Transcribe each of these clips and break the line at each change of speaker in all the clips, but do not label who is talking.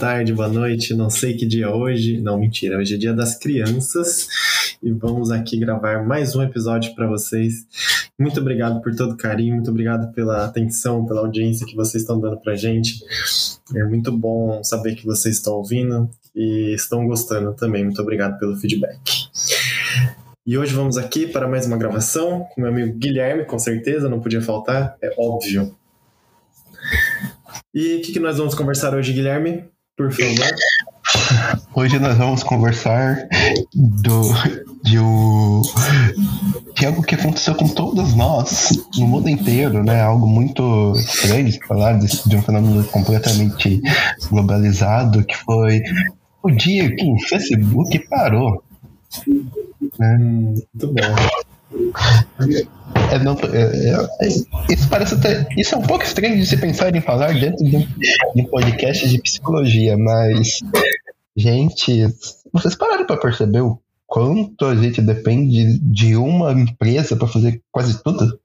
tarde, boa noite. Não sei que dia é hoje. Não, mentira, hoje é dia das crianças e vamos aqui gravar mais um episódio para vocês. Muito obrigado por todo o carinho, muito obrigado pela atenção, pela audiência que vocês estão dando pra gente. É muito bom saber que vocês estão ouvindo e estão gostando também. Muito obrigado pelo feedback. E hoje vamos aqui para mais uma gravação com meu amigo Guilherme, com certeza, não podia faltar, é óbvio. E o que, que nós vamos conversar hoje, Guilherme? Por favor.
Hoje nós vamos conversar do, de, o, de algo que aconteceu com todos nós, no mundo inteiro, né? Algo muito estranho de falar de, de um fenômeno completamente globalizado, que foi o dia que o Facebook parou.
Né? Muito bom.
É, não, é, é, isso parece até. Isso é um pouco estranho de se pensar em falar dentro de um, de um podcast de psicologia, mas. Gente, vocês pararam para perceber o quanto a gente depende de uma empresa para fazer quase tudo?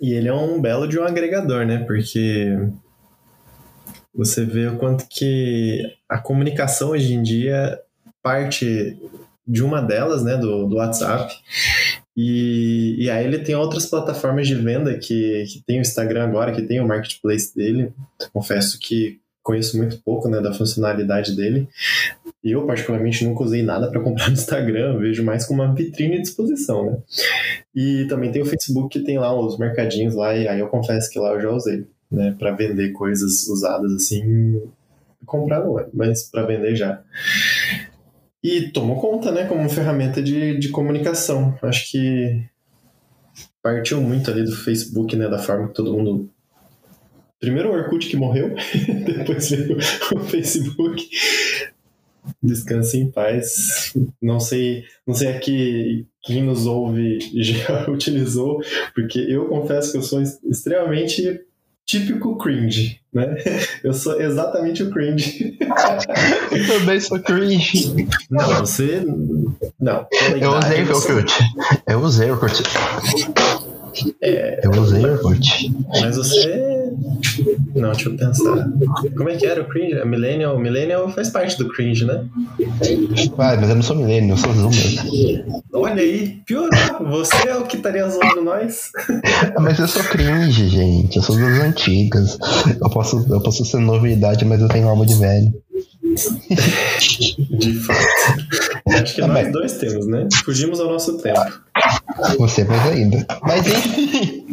E ele é um belo de um agregador, né? Porque você vê o quanto que a comunicação hoje em dia parte de uma delas, né, do, do WhatsApp. E, e aí ele tem outras plataformas de venda que, que tem o Instagram agora, que tem o marketplace dele. Confesso que conheço muito pouco né, da funcionalidade dele. Eu, particularmente, nunca usei nada para comprar no Instagram, vejo mais como uma vitrine de exposição, né? E também tem o Facebook que tem lá os mercadinhos lá, e aí eu confesso que lá eu já usei, né, para vender coisas usadas assim. Comprar não é, mas para vender já. E tomou conta, né, como ferramenta de, de comunicação. Acho que partiu muito ali do Facebook, né, da forma que todo mundo. Primeiro o Orkut que morreu, depois veio o Facebook. Descanse em paz. Não sei, não sei aqui quem nos ouve já utilizou, porque eu confesso que eu sou extremamente típico cringe, né? Eu sou exatamente o cringe.
eu também sou cringe.
Não, você. Não.
Eu usei o Orkut. Eu usei o Orkut.
É...
Eu usei o Orkut.
Mas você não, deixa eu pensar. Como é que era o cringe? A millennial, millennial faz parte do cringe, né?
Vai, mas eu não sou millennial, eu sou zoomer.
Olha aí, piorou. Você é o que estaria zoando nós.
mas eu sou cringe, gente. Eu sou das antigas. Eu posso, eu posso ser novidade, mas eu tenho alma de velho.
De fato. Acho que nós dois temos, né? Fugimos ao nosso tempo.
Você mais ainda. Mas enfim.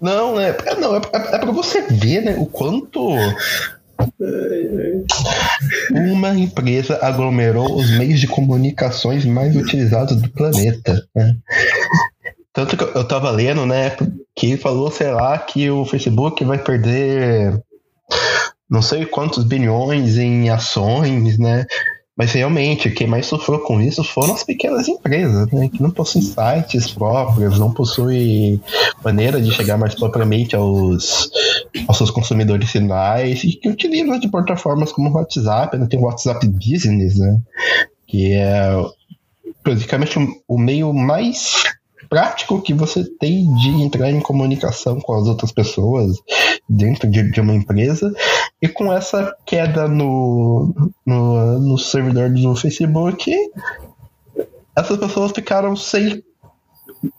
Não, né? Não, é, é, é pra você ver, né? O quanto uma empresa aglomerou os meios de comunicações mais utilizados do planeta. Né? Tanto que eu tava lendo, né, que falou, sei lá, que o Facebook vai perder não sei quantos bilhões em ações, né? Mas realmente, quem mais sofreu com isso foram as pequenas empresas, né, que não possuem sites próprios, não possuem maneira de chegar mais propriamente aos, aos seus consumidores finais e que utilizam de plataformas como o WhatsApp, né, tem o WhatsApp Business, né, que é praticamente o meio mais prático que você tem de entrar em comunicação com as outras pessoas dentro de, de uma empresa. E com essa queda no, no, no servidor do Facebook, essas pessoas ficaram sem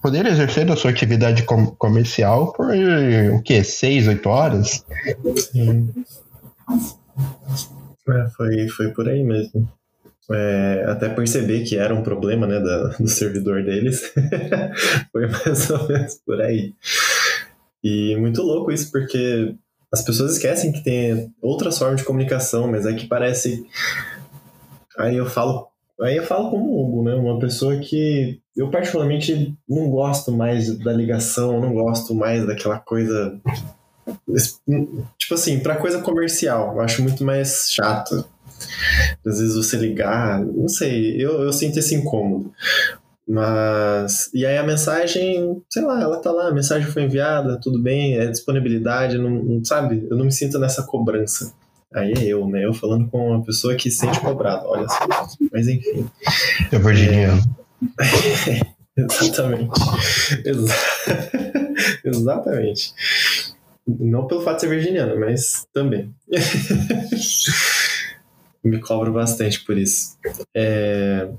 poder exercer a sua atividade com, comercial por o que? Seis, oito horas?
Sim. É, foi, foi por aí mesmo é, até perceber que era um problema né, da, do servidor deles. Foi mais ou menos por aí. E muito louco isso, porque as pessoas esquecem que tem outras formas de comunicação, mas é que parece. Aí eu falo. Aí eu falo como Hugo, né? Uma pessoa que eu particularmente não gosto mais da ligação, não gosto mais daquela coisa. Tipo assim, pra coisa comercial, eu acho muito mais chato às vezes você ligar, não sei, eu, eu sinto esse incômodo. Mas. E aí a mensagem, sei lá, ela tá lá, a mensagem foi enviada, tudo bem, é disponibilidade, não, não sabe? Eu não me sinto nessa cobrança. Aí é eu, né? Eu falando com uma pessoa que se sente cobrado, olha só. Mas enfim.
É virginiano.
É... Exatamente. Exa... Exatamente. Não pelo fato de ser virginiano, mas também. Me cobro bastante por isso. É...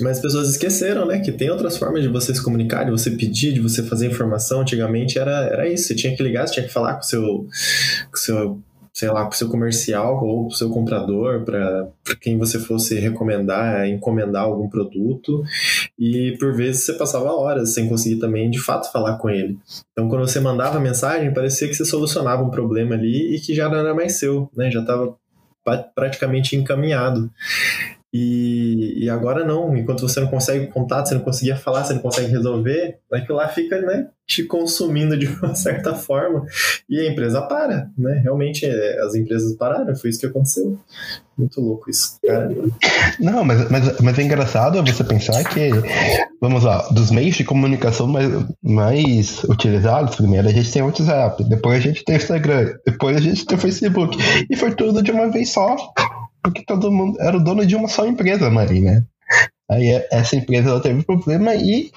Mas as pessoas esqueceram, né? Que tem outras formas de você se comunicar, de você pedir, de você fazer informação. Antigamente era, era isso. Você tinha que ligar, você tinha que falar com o seu, com seu sei lá, com o seu comercial ou com o seu comprador, para quem você fosse recomendar, encomendar algum produto. E por vezes você passava horas sem conseguir também de fato falar com ele. Então, quando você mandava mensagem, parecia que você solucionava um problema ali e que já não era mais seu, né? Já estava praticamente encaminhado. E, e, agora não, enquanto você não consegue contato, você não conseguia falar, você não consegue resolver, aquilo lá fica né, te consumindo de uma certa forma e a empresa para, né? Realmente é, as empresas pararam, foi isso que aconteceu. Muito louco isso, cara.
Não, mas, mas, mas é engraçado você pensar que, vamos lá, dos meios de comunicação mais, mais utilizados, primeiro a gente tem o WhatsApp, depois a gente tem o Instagram, depois a gente tem o Facebook, e foi tudo de uma vez só porque todo mundo era o dono de uma só empresa, Mari, né? Aí é, essa empresa ela teve problema e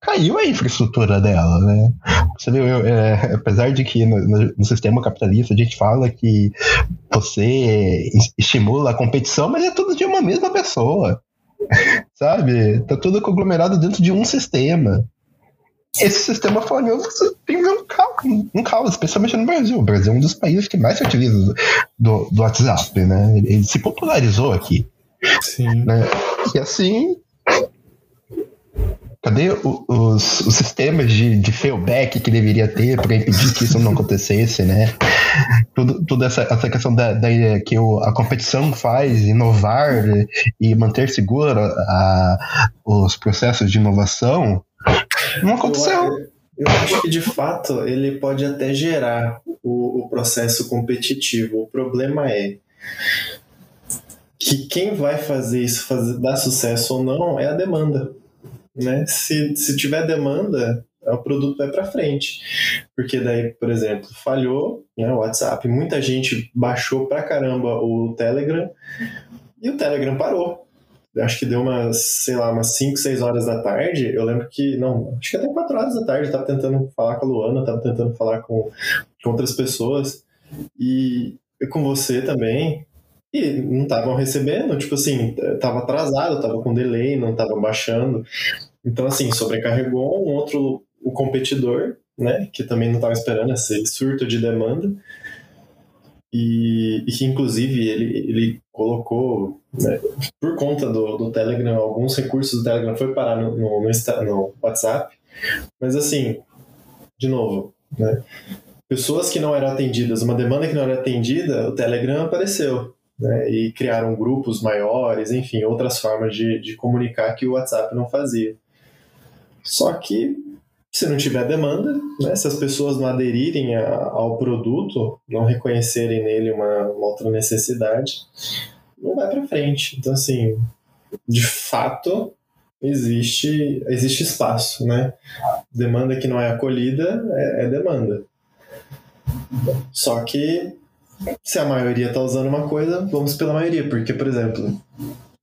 caiu a infraestrutura dela, né? Você viu, eu, é, apesar de que no, no, sistema capitalista a gente fala que você estimula a competição, mas é tudo de uma mesma pessoa, sabe? Tá tudo conglomerado dentro de um sistema. Esse sistema você tem um caos, um caos, especialmente no Brasil. O Brasil é um dos países que mais se utiliza do, do WhatsApp, né? Ele, ele se popularizou aqui.
Sim.
Né? E assim, Cadê o, os, os, sistemas de, de failback que deveria ter para impedir que isso não acontecesse, né? Tudo, tudo essa, essa questão da, da que o, a competição faz, inovar e manter seguro a, os processos de inovação, não aconteceu.
Eu, eu acho que de fato ele pode até gerar o, o processo competitivo. O problema é que quem vai fazer isso fazer, dar sucesso ou não é a demanda. Né? Se, se tiver demanda, o produto vai para frente. Porque daí, por exemplo, falhou né, o WhatsApp, muita gente baixou pra caramba o Telegram e o Telegram parou acho que deu umas, sei lá, umas 5, 6 horas da tarde. Eu lembro que, não, acho que até 4 horas da tarde eu tava tentando falar com a Luana, tava tentando falar com, com outras pessoas e, com você também. E não estavam recebendo, tipo assim, tava atrasado, tava com delay, não tava baixando. Então, assim, sobrecarregou um outro, o competidor, né, que também não estava esperando esse surto de demanda e, e que inclusive ele, ele colocou, né, por conta do, do Telegram, alguns recursos do Telegram foi parar no, no, no, no WhatsApp, mas assim, de novo, né, pessoas que não eram atendidas, uma demanda que não era atendida, o Telegram apareceu. Né, e criaram grupos maiores, enfim, outras formas de, de comunicar que o WhatsApp não fazia. Só que se não tiver demanda, né, se as pessoas não aderirem a, ao produto, não reconhecerem nele uma, uma outra necessidade, não vai para frente. Então, assim, de fato, existe, existe espaço, né? Demanda que não é acolhida é, é demanda. Só que se a maioria está usando uma coisa, vamos pela maioria, porque, por exemplo,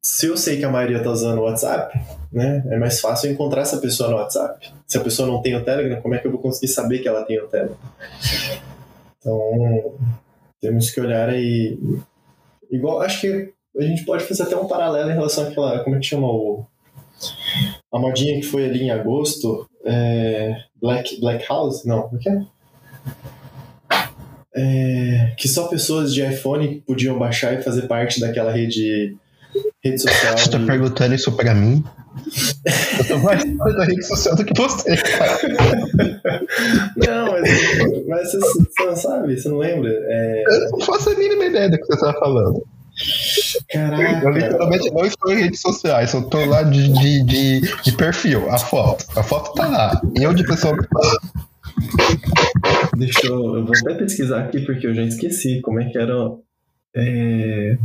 se eu sei que a maioria está usando o WhatsApp, né, é mais fácil encontrar essa pessoa no WhatsApp. Se a pessoa não tem o Telegram, como é que eu vou conseguir saber que ela tem o Telegram? Então, temos que olhar aí. Igual, acho que a gente pode fazer até um paralelo em relação àquela. Como é que chama o. A modinha que foi ali em agosto. É, Black, Black House? Não, o que é? é? Que só pessoas de iPhone podiam baixar e fazer parte daquela rede rede social.
Você tá perguntando isso pra mim? Eu tô mais fora da rede social do que você, cara.
Não, mas, mas você, você, não sabe, você não lembra? É...
Eu não faço a mínima ideia do que você tá falando.
Caraca.
Eu literalmente não estou em redes sociais, eu tô lá de, de, de, de perfil, a foto. A foto tá lá. Eu de pessoa.
Deixa eu. Eu vou até pesquisar aqui porque eu já esqueci como é que era. É...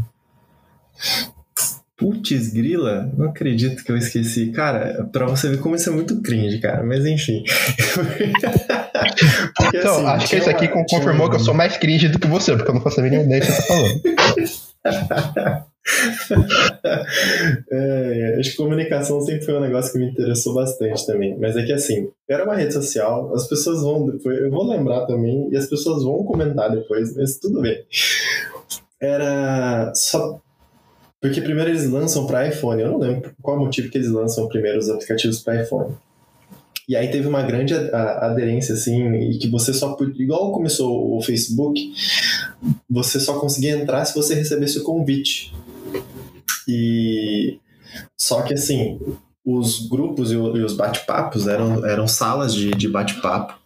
Putz, grila? Não acredito que eu esqueci. Cara, pra você ver como isso é muito cringe, cara. Mas enfim.
porque, então, assim, acho que esse aqui confirmou uma... que eu sou mais cringe do que você, porque eu não faço a mínima ideia do que você tá falando.
é, acho que comunicação sempre foi um negócio que me interessou bastante também. Mas é que assim, era uma rede social, as pessoas vão depois, eu vou lembrar também, e as pessoas vão comentar depois, mas tudo bem. Era só. Porque primeiro eles lançam para iPhone, eu não lembro qual motivo que eles lançam primeiro os aplicativos para iPhone. E aí teve uma grande aderência, assim, e que você só igual começou o Facebook, você só conseguia entrar se você recebesse o convite. E só que assim, os grupos e os bate-papos eram, eram salas de, de bate-papo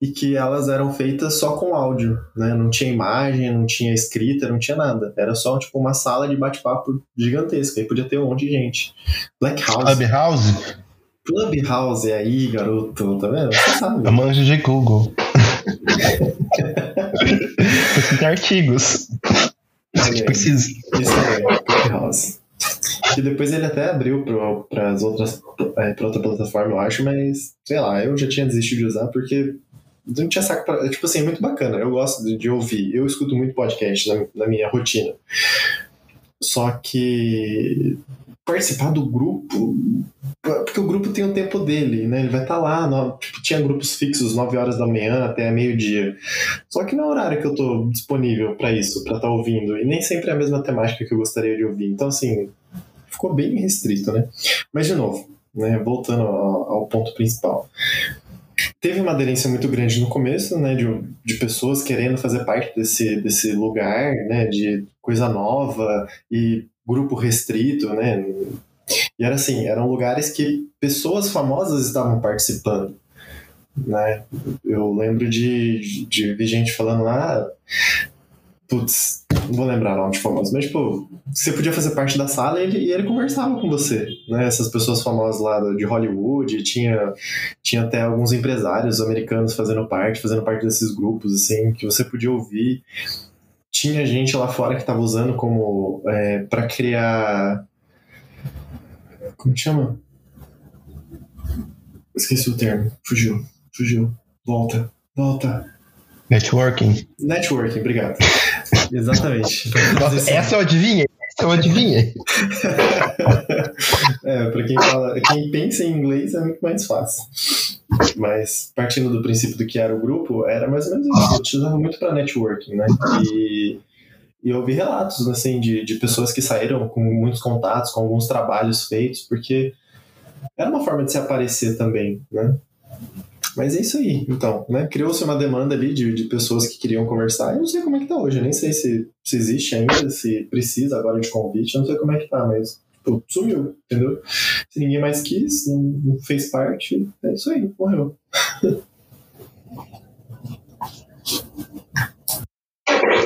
e que elas eram feitas só com áudio, né? Não tinha imagem, não tinha escrita, não tinha nada. Era só tipo uma sala de bate-papo gigantesca e podia ter um monte de gente. Black House.
Clubhouse?
Clubhouse é aí, garoto, tá vendo? Você sabe.
Eu manjo de Google. De artigos. Preciso.
Isso é, Clubhouse. Que depois ele até abriu para as outras é, para outra plataforma, eu acho, mas sei lá, eu já tinha desistido de usar porque não tinha saco pra. Tipo assim, é muito bacana. Eu gosto de, de ouvir. Eu escuto muito podcast na, na minha rotina. Só que participar do grupo, porque o grupo tem o tempo dele, né? Ele vai estar tá lá, no, tipo, tinha grupos fixos 9 horas da manhã até meio-dia. Só que não é horário que eu tô disponível para isso, para estar tá ouvindo, e nem sempre é a mesma temática que eu gostaria de ouvir. Então, assim, ficou bem restrito, né? Mas, de novo, né, voltando ao, ao ponto principal. Teve uma aderência muito grande no começo, né, de, de pessoas querendo fazer parte desse, desse lugar, né, de coisa nova e grupo restrito, né? E era assim, eram lugares que pessoas famosas estavam participando, né? Eu lembro de, de, de gente falando lá, ah, putz, não vou lembrar o nome de famoso, mas tipo, você podia fazer parte da sala e ele, e ele conversava com você, né? Essas pessoas famosas lá de Hollywood, tinha, tinha até alguns empresários americanos fazendo parte, fazendo parte desses grupos, assim, que você podia ouvir. Tinha gente lá fora que estava usando como é, para criar como chama? Esqueci o termo. Fugiu. Fugiu. Volta. Volta.
Networking.
Networking obrigado exatamente
Nossa, essa eu adivinhei essa eu adivinhei
é para quem fala quem pensa em inglês é muito mais fácil mas partindo do princípio do que era o grupo, era mais ou menos isso. Eu utilizava muito para networking, né? E, e eu vi relatos, assim, de, de pessoas que saíram com muitos contatos, com alguns trabalhos feitos, porque era uma forma de se aparecer também, né? Mas é isso aí, então, né? Criou-se uma demanda ali de, de pessoas que queriam conversar. Eu não sei como é que tá hoje, eu nem sei se, se existe ainda, se precisa agora de convite, eu não sei como é que tá, mas tipo, sumiu, entendeu? Se ninguém mais quis, não, não fez parte, é isso aí, morreu.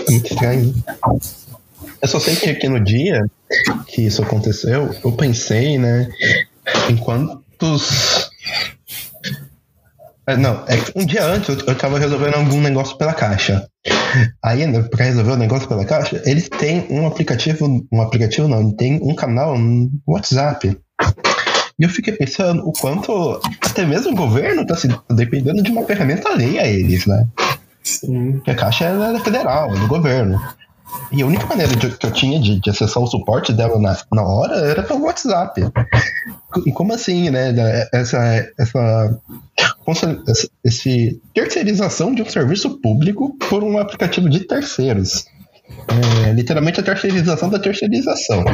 Estranho. Eu só sei que aqui no dia que isso aconteceu, eu pensei, né, em quantos. É, não, é que um dia antes eu, eu tava resolvendo algum negócio pela caixa. Aí, para resolver o negócio pela caixa, eles têm um aplicativo, um aplicativo não, tem um canal no WhatsApp. E eu fiquei pensando o quanto até mesmo o governo está dependendo de uma ferramenta alheia a eles, né? Sim. Porque a caixa é federal, é do governo. E a única maneira de, que eu tinha de, de, acessar o suporte dela na, na hora era pelo WhatsApp. E como assim, né? Essa, essa, essa esse terceirização de um serviço público por um aplicativo de terceiros. É, literalmente a terceirização da terceirização.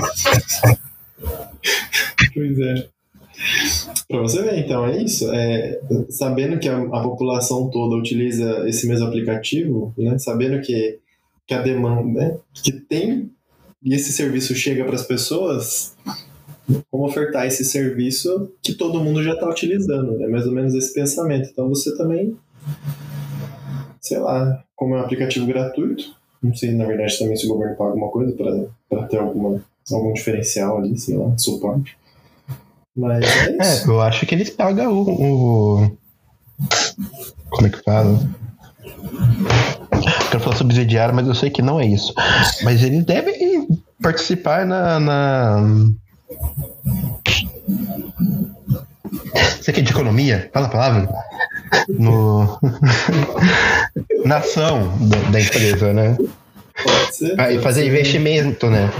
Pois é. Para você ver, então, é isso. É, sabendo que a, a, população toda utiliza esse mesmo aplicativo, né, sabendo que, que a demanda, né, que tem e esse serviço chega para as pessoas, como ofertar esse serviço que todo mundo já está utilizando. É mais ou menos esse pensamento. Então você também, sei lá, como é um aplicativo gratuito, não sei na verdade também se o governo paga alguma coisa para ter alguma, algum diferencial ali, sei lá, suporte. Mas é, é isso.
É, eu acho que eles pagam o, o. Como é que fala? Quero falar subsidiário, mas eu sei que não é isso. Mas eles devem participar na. na... Você que é de economia? Fala a palavra. No... na ação da, da empresa, né?
Pode ser.
Ah, e fazer
ser.
investimento, né?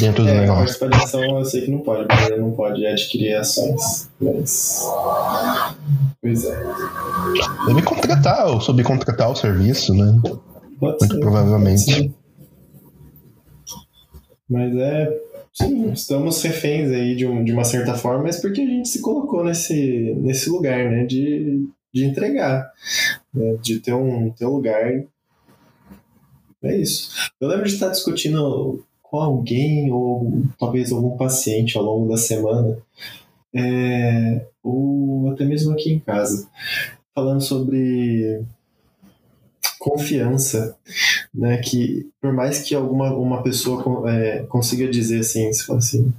Dentro do
É,
negócio.
participação eu sei que não pode, porque não pode adquirir ações. Mas. Pois é.
Deve contratar ou subcontratar o serviço, né?
Pode
Muito
ser.
provavelmente.
pode. Mas é. Sim, estamos reféns aí de, um, de uma certa forma, mas porque a gente se colocou nesse, nesse lugar, né? De, de entregar. né, De ter um, ter um lugar. É isso. Eu lembro de estar discutindo com alguém, ou talvez algum paciente ao longo da semana, é, ou até mesmo aqui em casa, falando sobre confiança, né? Que por mais que alguma uma pessoa é, consiga dizer assim, se fala assim,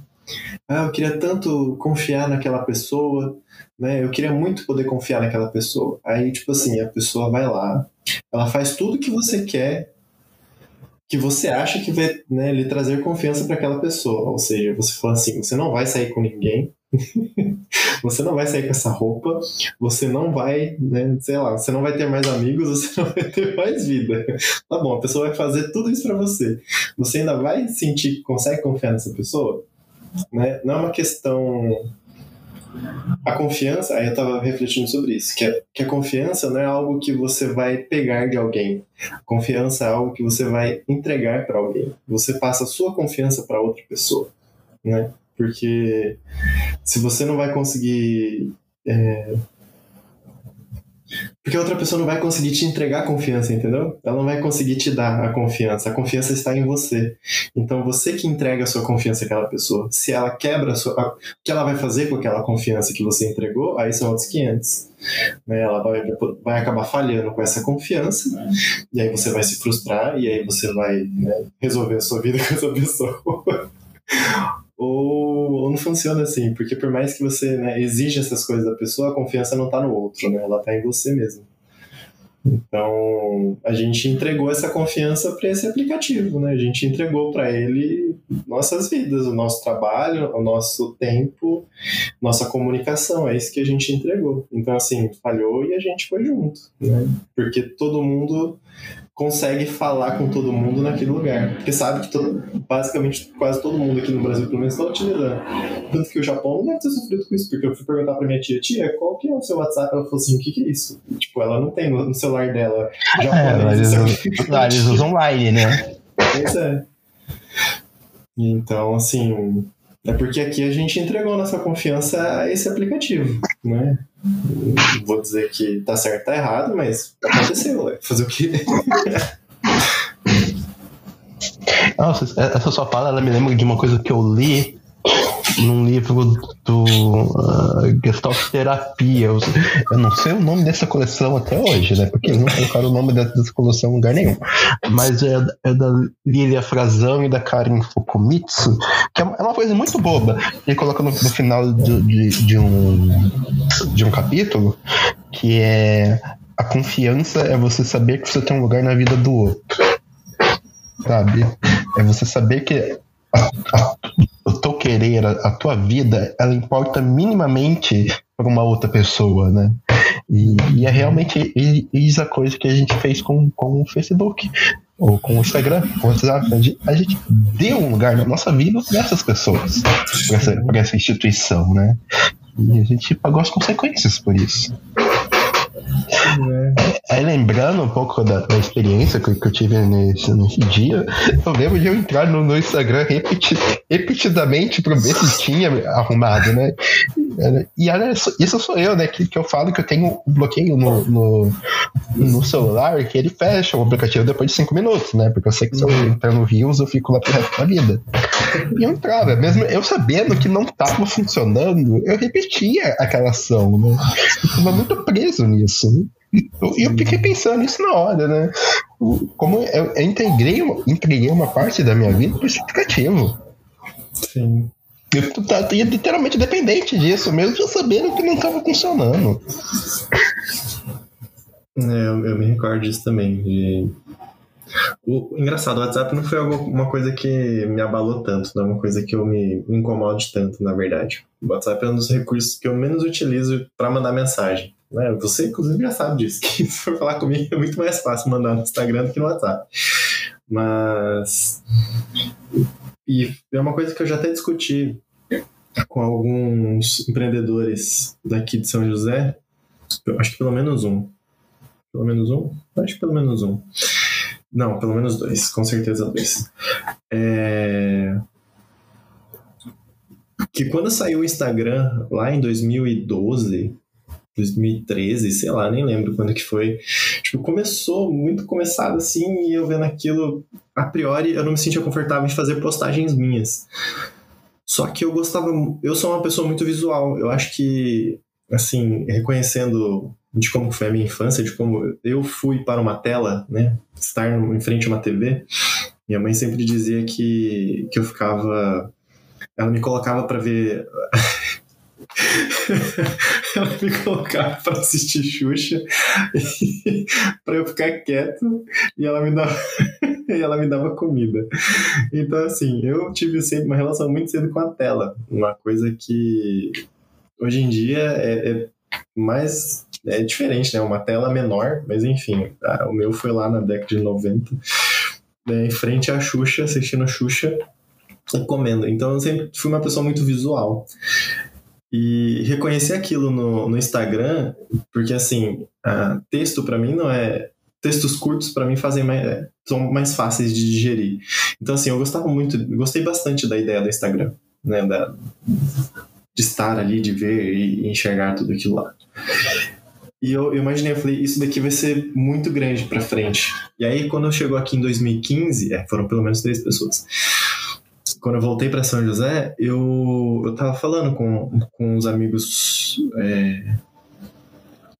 ah, eu queria tanto confiar naquela pessoa, né? Eu queria muito poder confiar naquela pessoa. Aí tipo assim, a pessoa vai lá, ela faz tudo que você quer, que você acha que vai né, lhe trazer confiança para aquela pessoa. Ou seja, você fala assim, você não vai sair com ninguém. você não vai sair com essa roupa, você não vai, né, sei lá, você não vai ter mais amigos, você não vai ter mais vida. Tá bom, a pessoa vai fazer tudo isso pra você. Você ainda vai sentir que consegue confiar nessa pessoa? Né? Não é uma questão. A confiança, aí eu tava refletindo sobre isso, que, a- que a confiança não é algo que você vai pegar de alguém. A confiança é algo que você vai entregar para alguém. Você passa a sua confiança para outra pessoa, né? Porque se você não vai conseguir é, porque a outra pessoa não vai conseguir te entregar confiança, entendeu? Ela não vai conseguir te dar a confiança. A confiança está em você. Então, você que entrega a sua confiança àquela pessoa. Se ela quebra a sua. O que ela vai fazer com aquela confiança que você entregou, aí são outros 500. Né? Ela vai, vai acabar falhando com essa confiança, e aí você vai se frustrar, e aí você vai né, resolver a sua vida com essa pessoa. Ou, ou não funciona assim, porque por mais que você né, exija essas coisas da pessoa, a confiança não está no outro, né? Ela está em você mesmo. Então, a gente entregou essa confiança para esse aplicativo, né? A gente entregou para ele nossas vidas, o nosso trabalho, o nosso tempo, nossa comunicação, é isso que a gente entregou. Então, assim, falhou e a gente foi junto, né? Porque todo mundo consegue falar com todo mundo naquele lugar. Porque sabe que todo, basicamente quase todo mundo aqui no Brasil, pelo menos, está utilizando. Tanto que o Japão não deve ter sofrido com isso, porque eu fui perguntar pra minha tia, tia, qual que é o seu WhatsApp? Ela falou assim, o que, que é isso? Tipo, ela não tem no, celular dela
É,
japonês.
eles usam online, né?
Pois é. Então, assim, é porque aqui a gente entregou nossa confiança a esse aplicativo, né? Vou dizer que tá certo, tá errado, mas aconteceu, fazer o quê?
Nossa, essa sua fala, ela me lembra de uma coisa que eu li num livro do uh, Gestalt Terapia. Eu, eu não sei o nome dessa coleção até hoje, né? Porque eles não colocaram o nome dessa coleção em lugar nenhum. Mas é, é da Lilia Frazão e da Karen Fukumitsu, que é uma, é uma coisa muito boba. Ele coloca no, no final de, de, de um, de um capítulo que é a confiança é você saber que você tem um lugar na vida do outro. Sabe? É você saber que a, a, querer, a, tua vida, ela importa minimamente para uma outra pessoa, né? E, e é realmente isso a coisa que a gente fez com, com o Facebook, ou com o Instagram, com o WhatsApp. A gente, deu um lugar na nossa vida para essas pessoas, para essa, essa instituição, né? E a gente pagou as consequências por isso. É. Aí lembrando um pouco da, da experiência que, que, eu tive nesse, nesse dia, eu lembro de eu entrar no, no Instagram repeti, repetidamente para ver se tinha arrumado, né? E olha, isso sou eu, né? Que, que eu falo que eu tenho um bloqueio no, no, no celular que ele fecha o aplicativo depois de cinco minutos, né? Porque eu sei que se eu entrar no Rios eu fico lá pro resto da vida. E eu entrava, mesmo eu sabendo que não estava funcionando, eu repetia aquela ação, né? Eu tava muito preso nisso. Né? E eu fiquei pensando nisso na hora, né? Como eu, eu entreguei, uma, entreguei uma parte da minha vida esse aplicativo.
Sim.
Eu tava literalmente dependente disso, mesmo já sabendo que não estava funcionando.
É, eu, eu, me recordo disso também. De... O, engraçado, o WhatsApp não foi uma coisa que me abalou tanto, não é uma coisa que eu me, me incomode tanto, na verdade. O WhatsApp é um dos recursos que eu menos utilizo para mandar mensagem. Né? Você, inclusive, já sabe disso, que se for falar comigo é muito mais fácil mandar no Instagram do que no WhatsApp. Mas. E é uma coisa que eu já até discuti com alguns empreendedores daqui de São José. Acho que pelo menos um. Pelo menos um? Acho que pelo menos um. Não, pelo menos dois, com certeza dois. É... Que quando saiu o Instagram, lá em 2012, 2013, sei lá, nem lembro quando que foi. Tipo, começou muito começado assim, e eu vendo aquilo, a priori, eu não me sentia confortável em fazer postagens minhas. Só que eu gostava, eu sou uma pessoa muito visual. Eu acho que, assim, reconhecendo de como foi a minha infância, de como eu fui para uma tela, né, estar em frente a uma TV, minha mãe sempre dizia que, que eu ficava. Ela me colocava para ver ela me colocava para assistir Xuxa para eu ficar quieto e ela me dava e ela me dava comida. Então assim, eu tive sempre uma relação muito cedo com a tela, uma coisa que hoje em dia é, é mais é diferente, né? Uma tela menor, mas enfim, a, o meu foi lá na década de 90, né, em frente à Xuxa, assistindo a Xuxa e comendo. Então eu sempre fui uma pessoa muito visual. E reconhecer aquilo no, no Instagram, porque assim, texto para mim não é. Textos curtos para mim fazem mais, é, são mais fáceis de digerir. Então, assim, eu gostava muito, gostei bastante da ideia do Instagram, né? Da, de estar ali, de ver e enxergar tudo aquilo lá. E eu, eu, imaginei, eu falei, isso daqui vai ser muito grande para frente. E aí, quando chegou aqui em 2015, é, foram pelo menos três pessoas quando eu voltei para São José, eu, eu tava falando com, com os amigos é,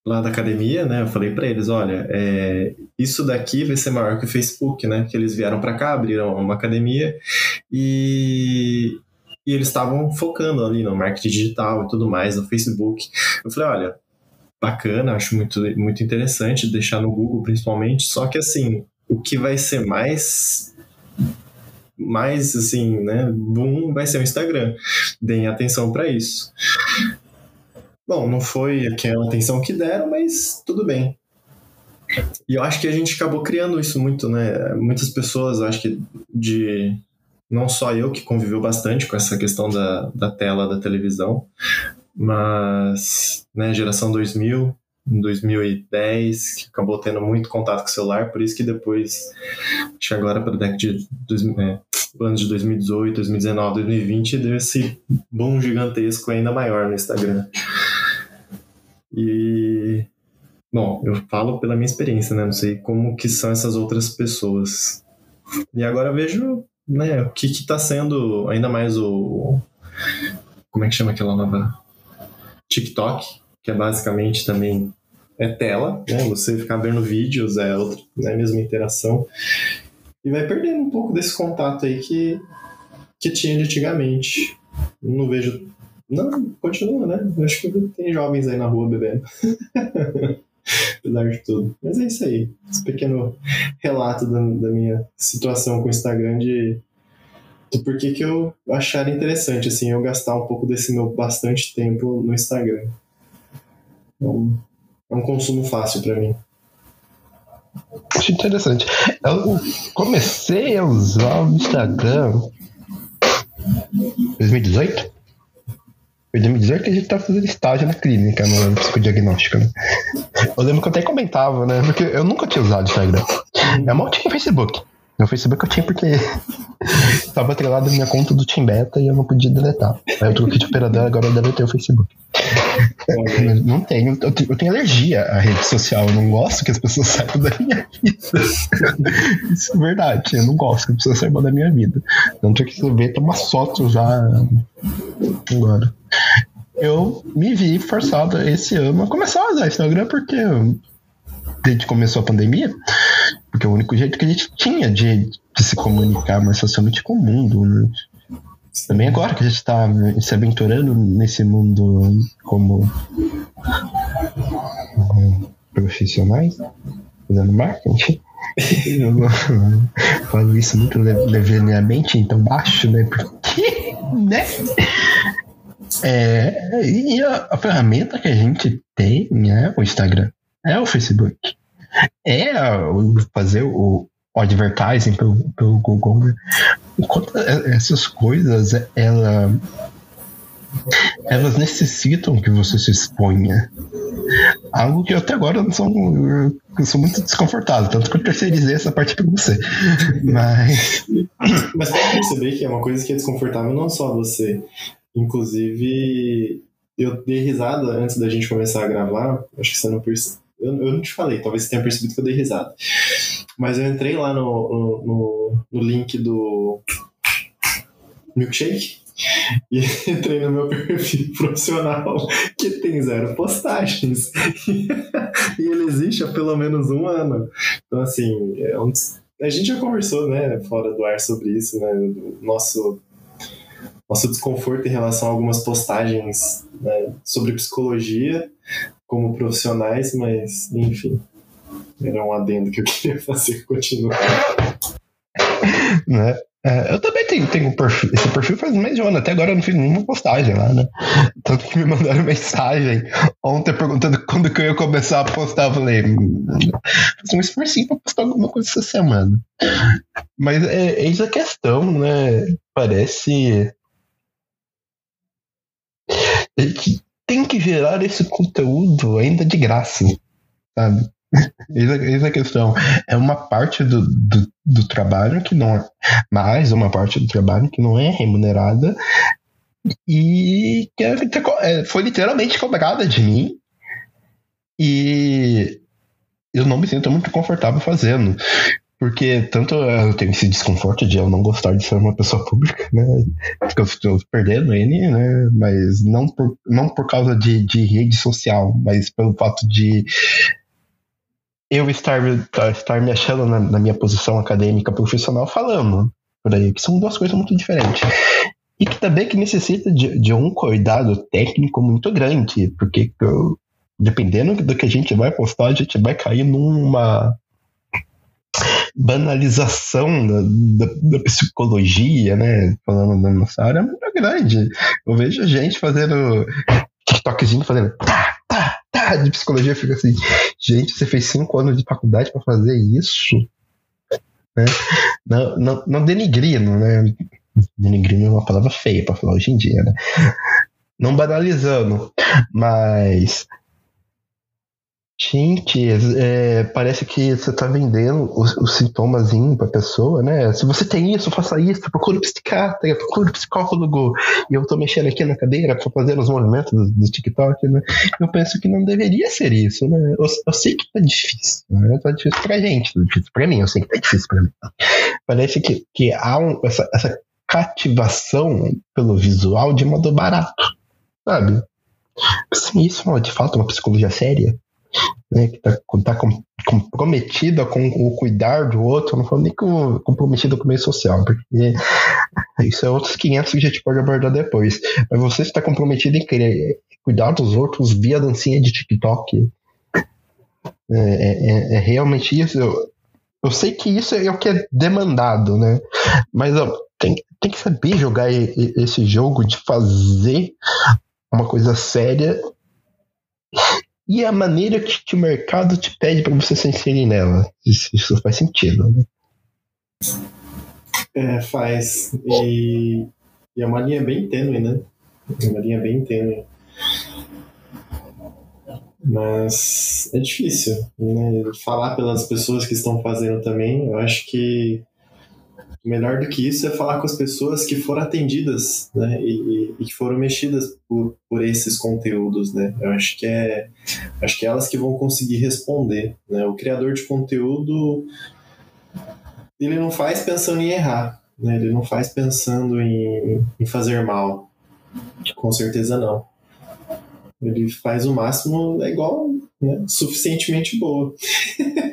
lá da academia, né? Eu falei para eles, olha, é, isso daqui vai ser maior que o Facebook, né? Que eles vieram para cá, abriram uma academia e, e eles estavam focando ali no marketing digital e tudo mais, no Facebook. Eu falei, olha, bacana, acho muito, muito interessante deixar no Google principalmente, só que assim, o que vai ser mais mais assim, né, boom vai ser o Instagram. Deem atenção para isso. Bom, não foi aquela atenção que deram, mas tudo bem. E eu acho que a gente acabou criando isso muito, né? Muitas pessoas, acho que de não só eu que conviveu bastante com essa questão da, da tela da televisão, mas né, geração 2000, em 2010, que acabou tendo muito contato com o celular, por isso que depois, acho que agora para o década de é, anos de 2018, 2019, 2020, deu esse boom gigantesco ainda maior no Instagram. E bom, eu falo pela minha experiência, né? Não sei como que são essas outras pessoas. E agora vejo, né, o que que tá sendo ainda mais o como é que chama aquela nova TikTok, que é basicamente também é tela, né? Você ficar vendo vídeos é outra, né, mesma interação e vai perdendo um pouco desse contato aí que, que tinha de antigamente. Não vejo. Não, continua, né? Eu acho que tem jovens aí na rua bebendo. Apesar de tudo. Mas é isso aí. Esse pequeno relato da, da minha situação com o Instagram de do porquê que eu achar interessante, assim, eu gastar um pouco desse meu bastante tempo no Instagram. Então, é um consumo fácil para mim.
Acho interessante. Eu comecei a usar o Instagram 2018? Foi 2018 que a gente tá fazendo estágio na clínica, no psicodiagnóstico, né? Eu lembro que eu até comentava, né? Porque eu nunca tinha usado Instagram. É mal tinha Facebook. No Facebook eu tinha porque estava atrelado a minha conta do Team Beta e eu não podia deletar. Aí eu troquei de operador, agora eu deletei o Facebook. não tenho, eu tenho, eu tenho alergia à rede social, eu não gosto que as pessoas saibam da minha vida. Isso é verdade, eu não gosto que as pessoas saibam da minha vida. Tanto que você vê, tem uma foto já agora. Eu me vi forçado esse ano a começar a usar Instagram porque desde que começou a pandemia, porque é o único jeito que a gente tinha de, de se comunicar mais facilmente com o mundo, né? Também agora que a gente está se aventurando nesse mundo como, profissionais, fazendo marketing. Eu falo isso muito levemente, então baixo, né? Porque, né? É, e a, a ferramenta que a gente tem é o Instagram, é o Facebook é fazer o, advertising pelo, pelo Google. Né? Enquanto essas coisas, ela, elas necessitam que você se exponha. Algo que eu até agora não sou, eu sou muito desconfortável, tanto que eu terceirizei essa parte para você. Mas.
Mas pode perceber que é uma coisa que é desconfortável não só você. Inclusive, eu dei risada antes da gente começar a gravar. Acho que você não percebeu. Eu, eu não te falei, talvez você tenha percebido que eu dei risada. Mas eu entrei lá no, no, no, link do Milkshake e entrei no meu perfil profissional que tem zero postagens. e ele existe há pelo menos um ano. Então, assim, é um, a gente já conversou, né, fora do ar sobre isso, né, do nosso nosso desconforto em relação a algumas postagens né, sobre psicologia como profissionais, mas enfim, era um adendo que eu queria fazer continuar.
Né? É, eu também tenho, tenho perfil, esse perfil faz mais de um ano, até agora eu não fiz nenhuma postagem lá, né? Tanto que me mandaram mensagem ontem perguntando quando que eu ia começar a postar. Eu falei, hum, fazer um esforcinho pra postar alguma coisa essa semana. Mas é, eis a questão, né? Parece tem que gerar esse conteúdo ainda de graça, sabe? Essa é a questão. É uma parte do, do, do, trabalho que não é. Mais uma parte do trabalho que não é remunerada e que é, é, foi literalmente cobrada de mim. E eu não me sinto muito confortável fazendo. Porque tanto eu tenho esse desconforto de eu não gostar de ser uma pessoa pública, né? Porque eu estou perdendo ele, né? Mas não por, não por causa de, de rede social, mas pelo fato de eu estar, estar me achando na, na minha posição acadêmica profissional falando por aí, que são duas coisas muito diferentes. E que também que necessita de, de um cuidado técnico muito grande, porque eu, dependendo do que a gente vai postar, a gente vai cair numa banalização da, da, da, psicologia, né? Falando da nossa área, é muito grande. Eu vejo gente fazendo TikTokzinho, fazendo tá, tá, tá, de psicologia. Fica assim, gente, você fez cinco anos de faculdade para fazer isso? Né? Não, não, não denigrindo, né? Denigrindo é uma palavra feia para falar hoje em dia, né? Não banalizando, mas Gente, é, parece que você está vendendo os, os para a pessoa, né? Se você tem isso, faça isso, procure um psiquiatra, procure um psicólogo. E eu estou mexendo aqui na cadeira para fazer os movimentos do, do, TikTok, né? Eu penso que não deveria ser isso, né? Eu, eu sei que tá difícil, né? Tá difícil pra gente, tá difícil pra mim, eu sei que tá difícil pra mim. Parece que, que há um, essa, essa cativação pelo visual de modo barato, sabe? Sim, isso é de fato uma psicologia séria né, que está tá comprometida com o cuidar do outro, não falo nem com, comprometida com o meio social, porque isso é outros 500 que a gente pode abordar depois. Mas você está comprometido em querer cuidar dos outros via dancinha de TikTok. É, é, é, é realmente isso. Eu, eu, sei que isso é o que é demandado, né? Mas ó, tem, tem que saber jogar esse jogo de fazer uma coisa séria e a maneira que, que o mercado te pede para você se inserir nela. Isso, isso, faz sentido, né?
É, faz. E, e é uma linha bem tênue, né? É uma linha bem tênue. Mas é difícil, né? Falar pelas pessoas que estão fazendo também, eu acho que melhor do que isso é falar com as pessoas que foram atendidas, né, e, e, que foram mexidas por, por esses conteúdos, né. Eu acho que é, acho que é elas que vão conseguir responder, né. O criador de conteúdo ele não faz pensando em errar, né. Ele não faz pensando em, em fazer mal, com certeza não. Ele faz o máximo é igual, né, suficientemente boa.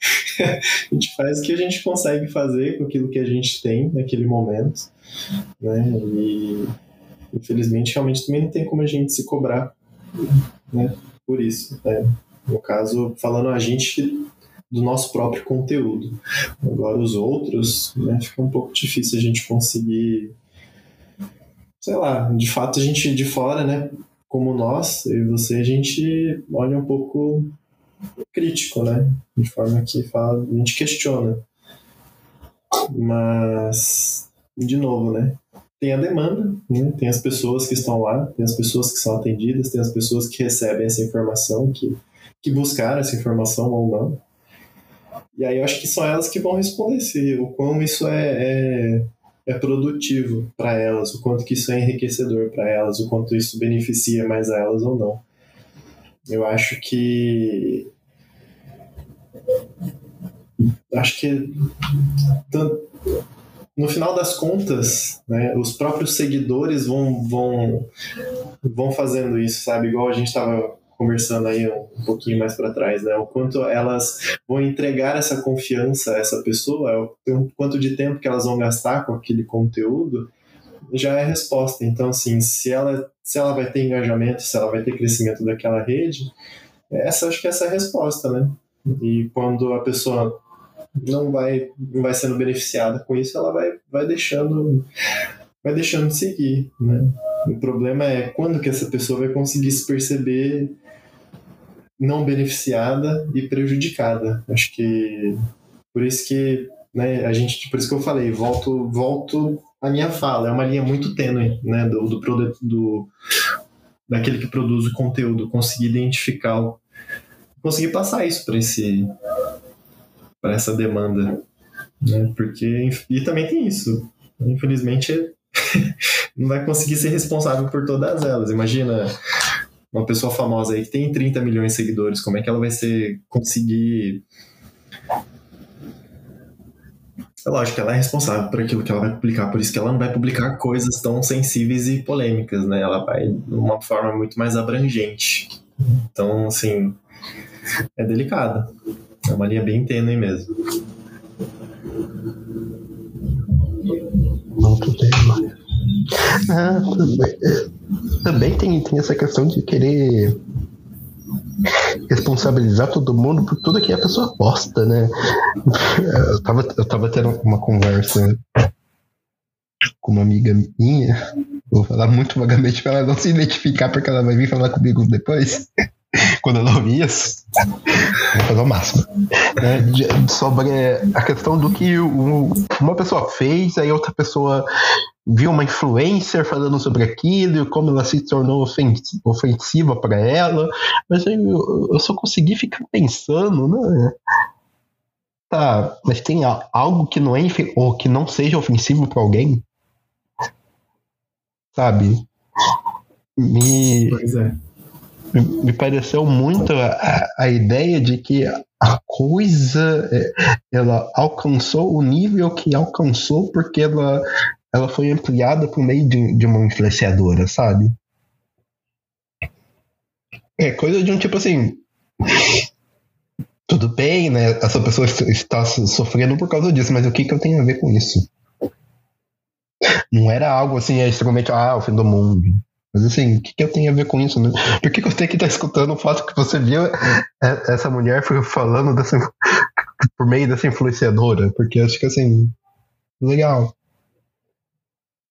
a gente faz o que a gente consegue fazer com aquilo que a gente tem naquele momento, né? E infelizmente realmente também não tem como a gente se cobrar, né? Por isso, né? No caso, falando a gente do nosso próprio conteúdo. Agora os outros, né, fica um pouco difícil a gente conseguir sei lá, de fato a gente de fora, né, como nós, e você, a gente olha um pouco crítico, né? De forma que fala, a gente questiona. Mas, de novo, né? Tem a demanda, né? tem as pessoas que estão lá, tem as pessoas que são atendidas, tem as pessoas que recebem essa informação, que, que buscaram essa informação ou não. E aí eu acho que são elas que vão responder se o quão isso é, é, é produtivo para elas, o quanto que isso é enriquecedor para elas, o quanto isso beneficia mais a elas ou não. Eu acho que acho que no final das contas, né, os próprios seguidores vão, vão, vão fazendo isso, sabe? Igual a gente estava conversando aí um, pouquinho mais para trás, né? O quanto elas vão entregar essa confiança a essa pessoa, o quanto de tempo que elas vão gastar com aquele conteúdo, já é a resposta. Então, assim, se ela, se ela vai ter engajamento, se ela vai ter crescimento daquela rede, essa acho que essa é a resposta, né? E quando a pessoa não vai, não vai sendo beneficiada com isso, ela vai, vai deixando vai deixando de seguir, né? O problema é quando que essa pessoa vai conseguir se perceber não beneficiada e prejudicada. Acho que por isso que, né, a gente, por isso que eu falei, volto, volto a minha fala, é uma linha muito tênue, né, do, do, do, daquele que produz o conteúdo, conseguir identificar, conseguir passar isso para esse para essa demanda, né? Porque e também tem isso. Infelizmente não vai conseguir ser responsável por todas elas. Imagina uma pessoa famosa aí que tem 30 milhões de seguidores, como é que ela vai ser conseguir é lógico que ela é responsável por aquilo que ela vai publicar, por isso que ela não vai publicar coisas tão sensíveis e polêmicas, né? Ela vai de uma forma muito mais abrangente. Então, assim, é delicado. É uma linha bem tênue mesmo.
Tema. Ah, também, também tem, tem essa questão de querer responsabilizar todo mundo por tudo que a pessoa posta, né? Eu tava, eu tava tendo uma conversa com uma amiga minha, vou falar muito vagamente para ela não se identificar, porque ela vai vir falar comigo depois, quando ela ouvir isso. Vou fazer o máximo. Né? Sobre a questão do que uma pessoa fez, aí outra pessoa viu uma influencer falando sobre aquilo e como ela se tornou ofensiva para ela, mas eu, eu só consegui ficar pensando, né? Tá, mas tem algo que não é ou que não seja ofensivo para alguém? Sabe? Me,
pois é.
me, me pareceu muito a, a ideia de que a coisa é, ela alcançou o nível que alcançou porque ela ela foi ampliada por meio de, de uma influenciadora, sabe? É coisa de um tipo assim. Tudo bem, né? Essa pessoa está sofrendo por causa disso, mas o que, que eu tenho a ver com isso? Não era algo assim, extremamente, ah, o fim do mundo. Mas assim, o que, que eu tenho a ver com isso, né? Por que, que eu tenho que estar escutando o fato que você viu essa mulher falando dessa, por meio dessa influenciadora? Porque acho que assim, legal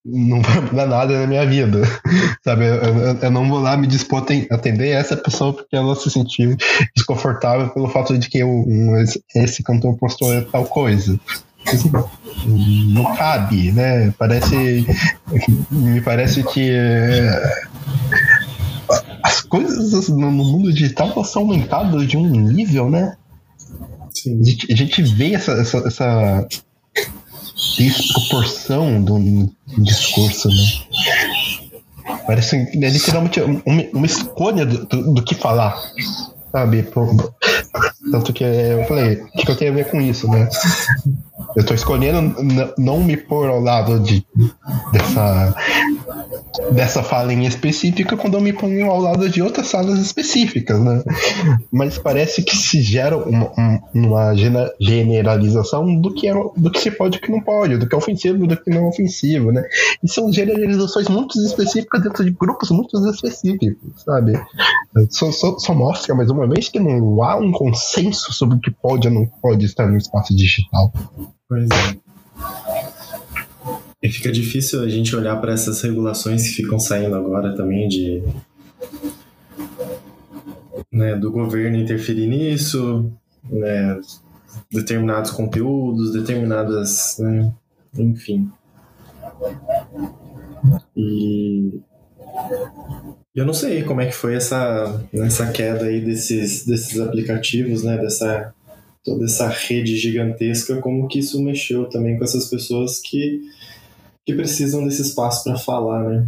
não vai mudar nada na minha vida, sabe? Eu, eu, eu, não vou lá me dispor a atender essa pessoa porque ela se sentiu desconfortável pelo fato de que eu, esse cantor postou tal coisa. Não cabe, né? Parece, me parece que é, as coisas no mundo digital são aumentadas de um nível, né? Sim. A, gente, a gente vê essa, essa, essa desproporção do discurso, né? Parece literalmente uma, uma escolha do, do, do, que falar, sabe? Tanto que eu falei, o que eu tenho a ver com isso, né? Eu estou escolhendo não me pôr ao lado de, dessa, dessa fala em específica quando eu me ponho ao lado de outras salas específicas, né? Mas parece que se gera uma, uma generalização do que, é, do que se pode e do que não pode, do que é ofensivo do que não é ofensivo, né? E são generalizações muito específicas dentro de grupos muito específicos, sabe? Só, só, só mostra, mais uma vez, que não há um consenso sobre o que pode ou não pode estar no espaço digital.
Pois é. E fica difícil a gente olhar para essas regulações que ficam saindo agora também de né, do governo interferir nisso, né, determinados conteúdos, determinadas, né, enfim. E eu não sei como é que foi essa, essa queda aí desses, desses aplicativos, né, dessa toda essa rede gigantesca, como que isso mexeu também com essas pessoas que, que precisam desse espaço para falar, né?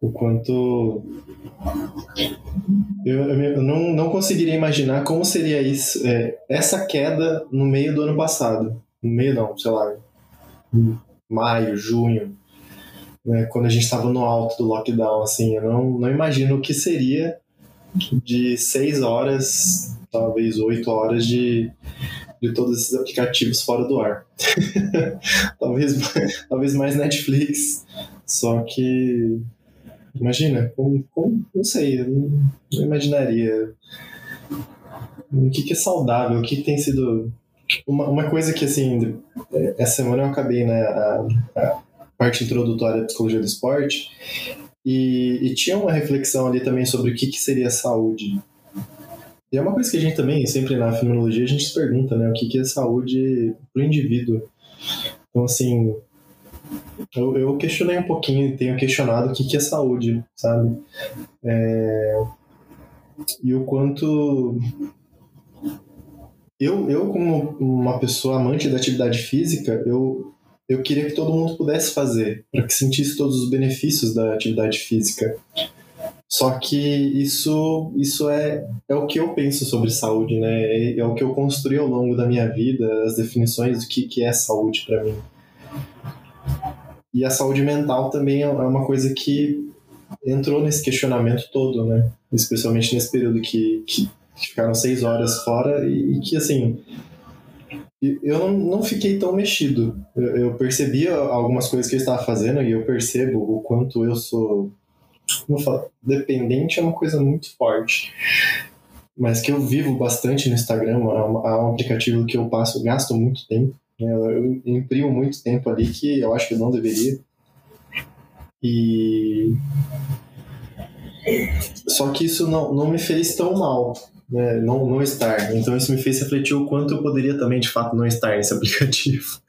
O quanto eu, eu não, não conseguiria imaginar como seria isso, é, essa queda no meio do ano passado. No meio não, sei lá, maio, junho, né, quando a gente estava no alto do lockdown, assim, eu não, não imagino o que seria de seis horas, talvez oito horas de, de todos esses aplicativos fora do ar. talvez, talvez mais Netflix, só que imagina, como, como não sei, eu não, não imaginaria o que, que é saudável, o que tem sido uma, uma coisa que assim essa semana eu acabei né a, a parte introdutória da psicologia do esporte e, e, tinha uma reflexão ali também sobre o que, que seria saúde e é uma coisa que a gente também, sempre na fenomenologia, a gente se pergunta, né? O que, que é saúde para o indivíduo. Então, assim, eu, eu questionei um pouquinho, tenho questionado o que, que é saúde, sabe? É... E o quanto. Eu, eu, como uma pessoa amante da atividade física, eu, eu queria que todo mundo pudesse fazer, para que sentisse todos os benefícios da atividade física. Só que isso, isso é, é o que eu penso sobre saúde, né? É, é o que eu construí ao longo da minha vida, as definições do que, que é saúde para mim. E a saúde mental também é, é uma coisa que entrou nesse questionamento todo, né? Especialmente nesse período que, que, ficaram seis horas fora e, e que, assim, eu não, não fiquei tão mexido. Eu, eu percebia algumas coisas que eu estava fazendo e eu percebo o quanto eu sou falo, dependente é uma coisa muito forte. Mas que eu vivo bastante no Instagram, é, um, é aplicativo que eu passo, gasto muito tempo. Né? Eu imprimo muito tempo ali que eu acho que eu não deveria. E. Só que isso não, não me fez tão mal, né? não, não estar. Então isso me fez refletir o quanto eu poderia também, de fato, não estar nesse aplicativo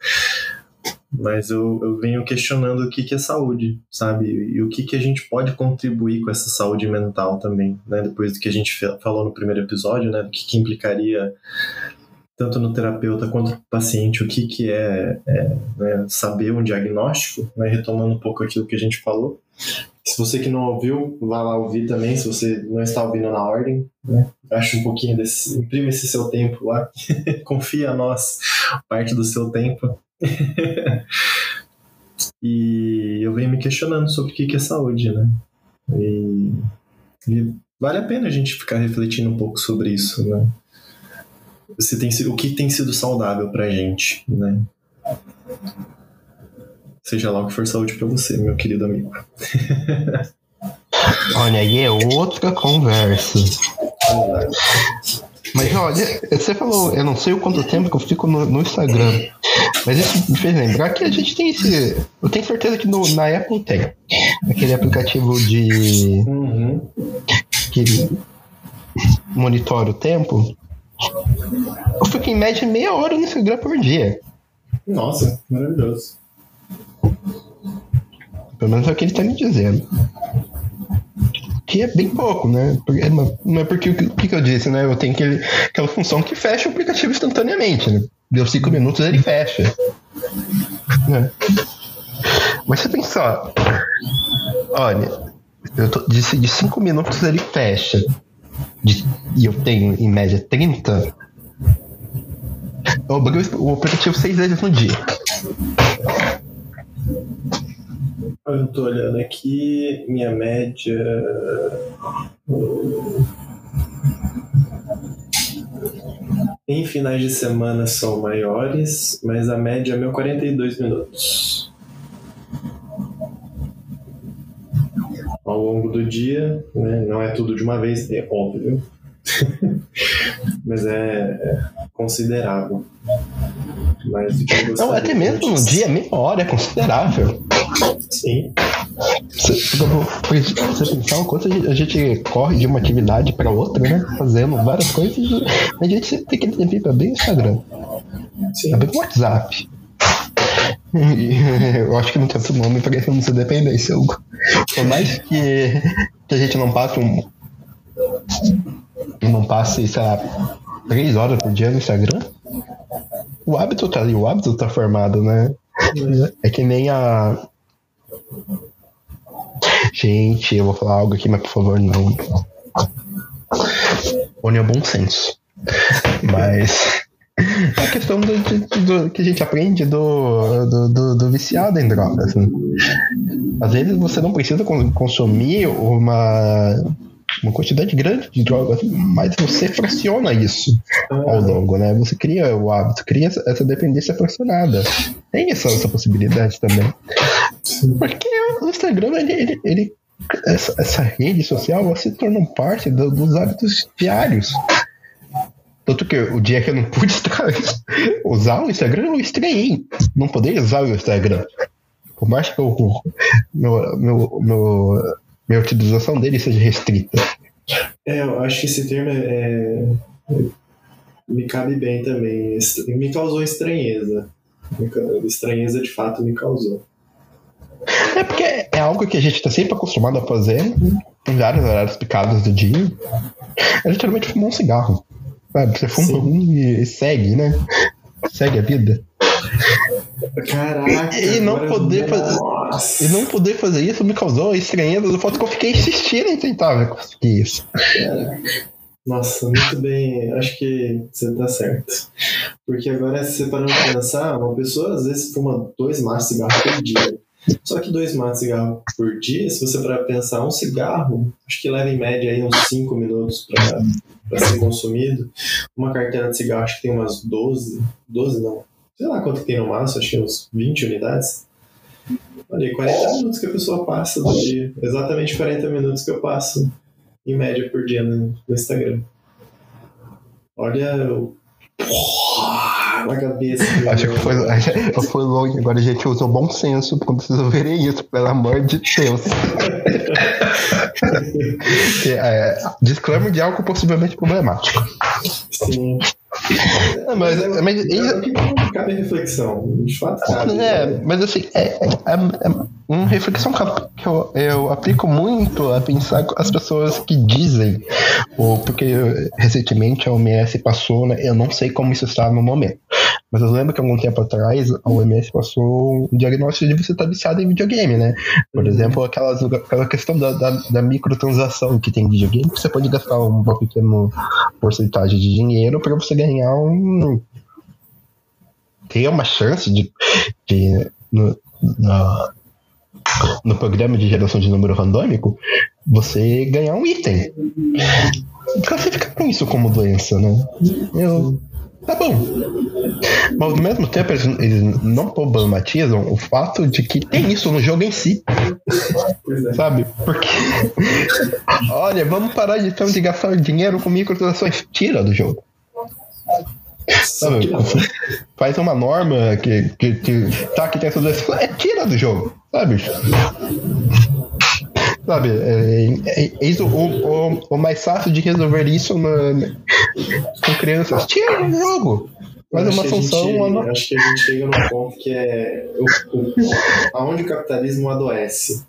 mas eu, eu venho questionando o que, que é saúde, sabe? E o que, que a gente pode contribuir com essa saúde mental também, né? Depois do que a gente falou no primeiro episódio, né? Do que, que implicaria tanto no terapeuta quanto no paciente, o que, que é, é né? saber um diagnóstico, né? retomando um pouco aquilo que a gente falou. Se você que não ouviu, vá lá ouvir também, se você não está ouvindo na ordem, né? Acha um pouquinho desse, imprime esse seu tempo lá, confia a nós parte do seu tempo e eu venho me questionando sobre o que é saúde, né? E, e, vale a pena a gente ficar refletindo um pouco sobre isso, né? Se tem, o que tem sido saudável pra gente, né? Seja lá o que for saúde para você, meu querido amigo.
Olha, aí é outra conversa. Mas olha, você falou, eu não sei o quanto tempo que eu fico no, no Instagram. Mas isso me fez lembrar que a gente tem esse. Eu tenho certeza que no, na Apple tem. Aquele aplicativo de. Uhum. que monitora o tempo. Eu fico em média meia hora no Instagram por dia.
Nossa, maravilhoso.
Pelo menos é o que ele está me dizendo que é bem pouco, né? Porque, não é porque o que, eu disse, né? Eu tenho aquele, aquela função que fecha o aplicativo instantaneamente, né? Deu cinco minutos, ele fecha. Né? Mas você pensa, olha, eu tô, disse de cinco minutos ele fecha. De, e eu tenho em média 30. Eu abri o aplicativo seis vezes no dia.
Eu tô olhando aqui, minha média. Em finais de semana são maiores, mas a média é meu 42 minutos. Ao longo do dia, né, não é tudo de uma vez, é óbvio, mas é, é considerável.
Mas não, até mesmo no dia, meia hora é considerável.
Sim.
Você, você pensar o quanto a gente corre de uma atividade para outra, né? Fazendo várias coisas, a gente sempre tem que tempo para bem o Instagram. Sim. Abrir o WhatsApp. eu acho que não tem outro nome para essa dependência, Hugo. Por mais que, que a gente não passe um. Não passe, sei lá, três horas por dia no Instagram, o hábito tá ali, o hábito tá formado, né? É que nem a. Gente, eu vou falar algo aqui, mas por favor, não. Une é bom senso. Mas. É a questão do, do, do, que a gente aprende do, do, do, viciado em drogas. Né? Às vezes você não precisa consumir uma uma quantidade grande de drogas, mas você fraciona isso ao longo, né? Você cria o hábito, cria essa dependência fracionada. Tem essa, essa possibilidade também. Porque o Instagram, ele, ele, ele essa, essa, rede social, se torna parte do, dos hábitos diários. Tanto que o dia que eu não pude usar o Instagram, eu estranhei. Não poder usar o Instagram. Por mais que eu, meu, meu, meu minha utilização dele seja restrita.
É, eu acho que esse termo é, é, me cabe bem também. Me causou estranheza. Estranheza de fato me causou.
É porque é algo que a gente está sempre acostumado a fazer em vários horários picados do dia. É literalmente fumar um cigarro. Sabe? Você fuma Sim. um e segue, né? Segue a vida.
Caraca.
E, e não poder fazer. E não poder fazer isso me causou estranheza do fato que eu fiquei insistindo em tentar conseguir isso.
Nossa, muito bem. Acho que você tá certo. Porque agora, se você parar pra pensar, uma pessoa às vezes fuma dois maços de cigarro por dia. Só que dois maços de cigarro por dia, se você parar pra pensar, um cigarro, acho que leva em média aí uns 5 minutos para ser consumido. Uma carteira de cigarro acho que tem umas 12, 12 não, sei lá quanto tem no máximo, acho que uns 20 unidades. Olha aí, 40 minutos que a pessoa passa do dia. Exatamente 40 minutos que eu passo, em média, por dia no, no Instagram. Olha o. Na cabeça.
Acho que foi, foi longe. Agora a gente usou bom senso quando vocês ouvirem isso, pelo amor de Deus. é, disclaimer de algo possivelmente problemático.
Sim.
É, mas, mas, mas
é, cabe reflexão, de fato.
É, né? mas assim, é, é, é uma reflexão que eu, eu aplico muito a pensar as pessoas que dizem, ou porque recentemente a OMS passou, né, eu não sei como isso está no momento, mas eu lembro que algum tempo atrás a OMS passou um diagnóstico de você estar viciado em videogame, né? Por uhum. exemplo, aquelas, aquela questão da, da, da, microtransação que tem em videogame, que você pode gastar uma pequena porcentagem de dinheiro para você ganhar um. ter uma chance de. de no, no, no programa de geração de número randômico, você ganhar um item. Classificar com isso como doença, né? Eu Tá bom. Mas ao mesmo tempo eles, eles, não problematizam o fato de que tem isso no jogo em si. Sabe? Porque. Olha, vamos parar de, então, de gastar dinheiro com microtransações. Tira do jogo. Sabe? Faz uma norma que, que, que tá que tem tudo isso. É tira do jogo. Sabe? Sabe? É, é, é isso, o, o, o, mais fácil de resolver isso na, com crianças. Tira o jogo! Faz uma função.
Gente, uma... Acho que a gente chega num ponto que é o, o, aonde o capitalismo adoece.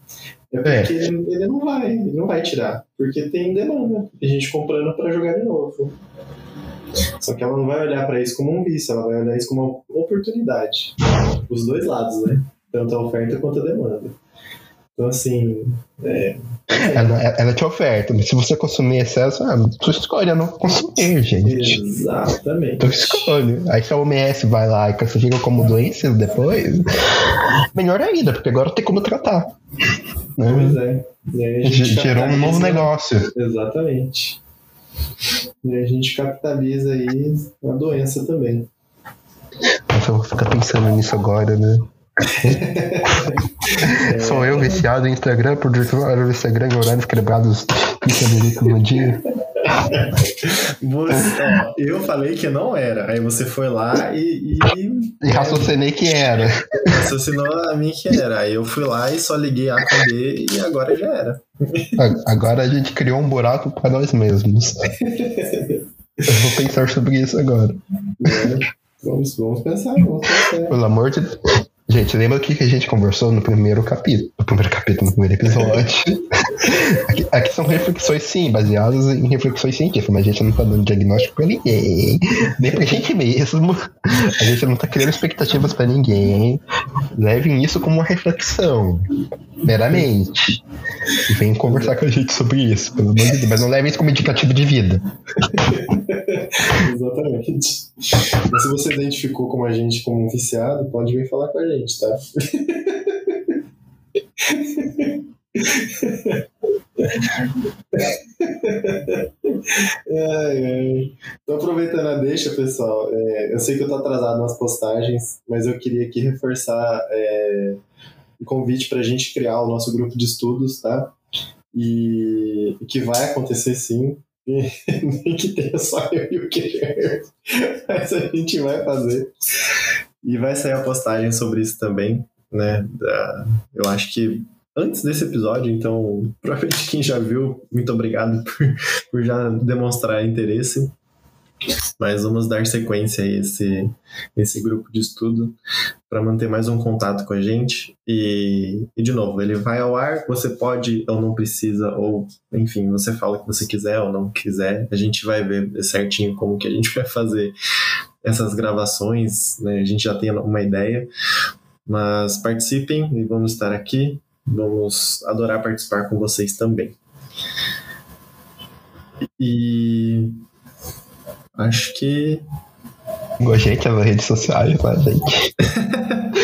É porque é. Ele, ele, não vai, ele não vai tirar. Porque tem demanda. Tem gente comprando para jogar de novo. Só que ela não vai olhar para isso como um vício, ela vai olhar isso como uma oportunidade. Os dois lados, né? Tanto a oferta quanto a demanda. Então, assim. É,
ela, ela te oferta, mas se você consumir excesso, ah, tu escolhe não consumir, gente.
Exatamente.
Tu escolhe. Aí se a OMS vai lá e classifica como doença depois, melhor ainda, porque agora tem como tratar.
Né? Pois é.
Gerou um novo negócio.
Exatamente. E a gente capitaliza aí a doença também.
Nossa, eu vou ficar pensando nisso agora, né? Sou eu viciado em Instagram por horário no Instagram em horários quebrados 30 minutos no dia.
Você, ó, eu falei que não era. Aí você foi lá e. E,
e raciocinei que era.
Raciocinou a mim que era. Aí eu fui lá e só liguei A com B e agora já era.
Agora a gente criou um buraco para nós mesmos. Eu vou pensar sobre isso agora.
É, vamos, vamos pensar, vamos pensar.
Pelo amor de Deus. Gente, lembra o que a gente conversou no primeiro capítulo? No primeiro capítulo, no primeiro episódio. aqui, aqui, são reflexões, sim, baseadas em reflexões científicas, mas a gente não tá dando diagnóstico pra ninguém. Nem pra gente mesmo. A gente não tá criando expectativas pra ninguém. Levem isso como uma reflexão. Meramente. E venham conversar com a gente sobre isso, pelo amor de Deus. Mas não levem isso como indicativo de vida.
Exatamente. Mas se você identificou como a gente como um viciado, pode vir falar com a gente, tá? ai, ai. Tô aproveitando a deixa, pessoal. É, eu sei que eu tô atrasado nas postagens, mas eu queria aqui reforçar é, o convite para a gente criar o nosso grupo de estudos, tá? E, e que vai acontecer sim. Nem que tenha só eu e o Guilherme. Mas a gente vai fazer. E vai sair a postagem sobre isso também, né? Eu acho que antes desse episódio, então, provavelmente quem já viu, muito obrigado por, por já demonstrar interesse. Mas vamos dar sequência a esse, esse grupo de estudo para manter mais um contato com a gente. E, e, de novo, ele vai ao ar, você pode ou não precisa, ou enfim, você fala o que você quiser ou não quiser. A gente vai ver certinho como que a gente vai fazer essas gravações, né? A gente já tem uma ideia. Mas participem e vamos estar aqui. Vamos adorar participar com vocês também. E acho que
gente nas redes sociais, gente? gente,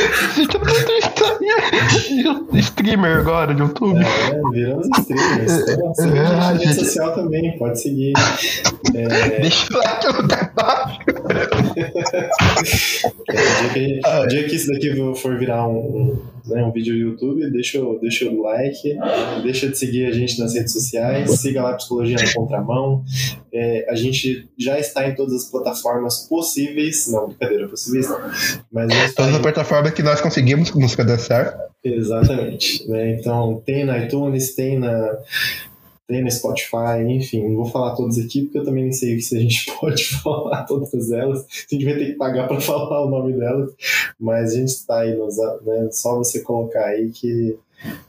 streamer agora de YouTube.
É, viramos streamers. Então, é, a rede gente... social também, pode seguir.
É... Deixa o like no canal.
o, dia que, o dia que isso daqui for virar um, né, um vídeo no YouTube, deixa, deixa o like, deixa de seguir a gente nas redes sociais, siga lá a Psicologia na Contramão. É, a gente já está em todas as plataformas possíveis, não, brincadeira, possíveis não, mas
todas as plataformas que nós conseguimos nos cadastrar.
Exatamente, né? Então tem na iTunes, tem na tem no Spotify, enfim, não vou falar todas aqui porque eu também nem sei se a gente pode falar todas elas, a gente vai ter que pagar para falar o nome delas, mas a gente está aí, nos, né, só você colocar aí que,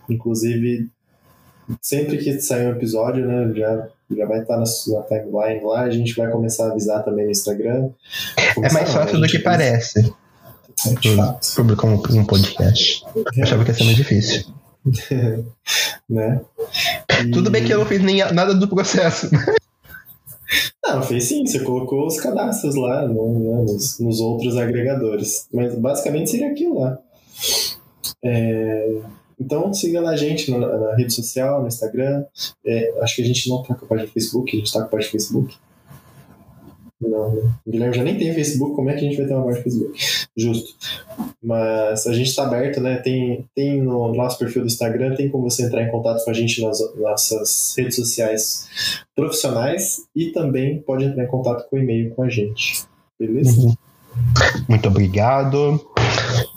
inclusive, sempre que sair um episódio, né, já, já vai estar na, na timeline lá, a gente vai começar a avisar também no Instagram.
É mais fácil do que parece. É publicar um, um podcast. Eu achava que ia ser mais difícil.
né?
E... Tudo bem que eu não fiz nem nada do processo.
Não, fez sim, você colocou os cadastros lá no, né, nos, nos, outros agregadores. Mas basicamente seria aquilo lá. É, então siga lá a gente na, na, rede social, no Instagram. É, acho que a gente não tá com a página do Facebook, a gente tá com a página do Facebook. Não, né? O Guilherme já nem tem Facebook, como é que a gente vai ter uma página Facebook? Justo. Mas a gente está aberto, né? Tem, tem no nosso perfil do Instagram, tem como você entrar em contato com a gente nas nossas redes sociais profissionais e também pode entrar em contato com o e-mail com a gente. Beleza? Uhum.
Muito obrigado.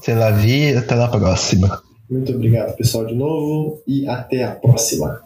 Se la vi, até a próxima.
Muito obrigado, pessoal, de novo, e até a próxima.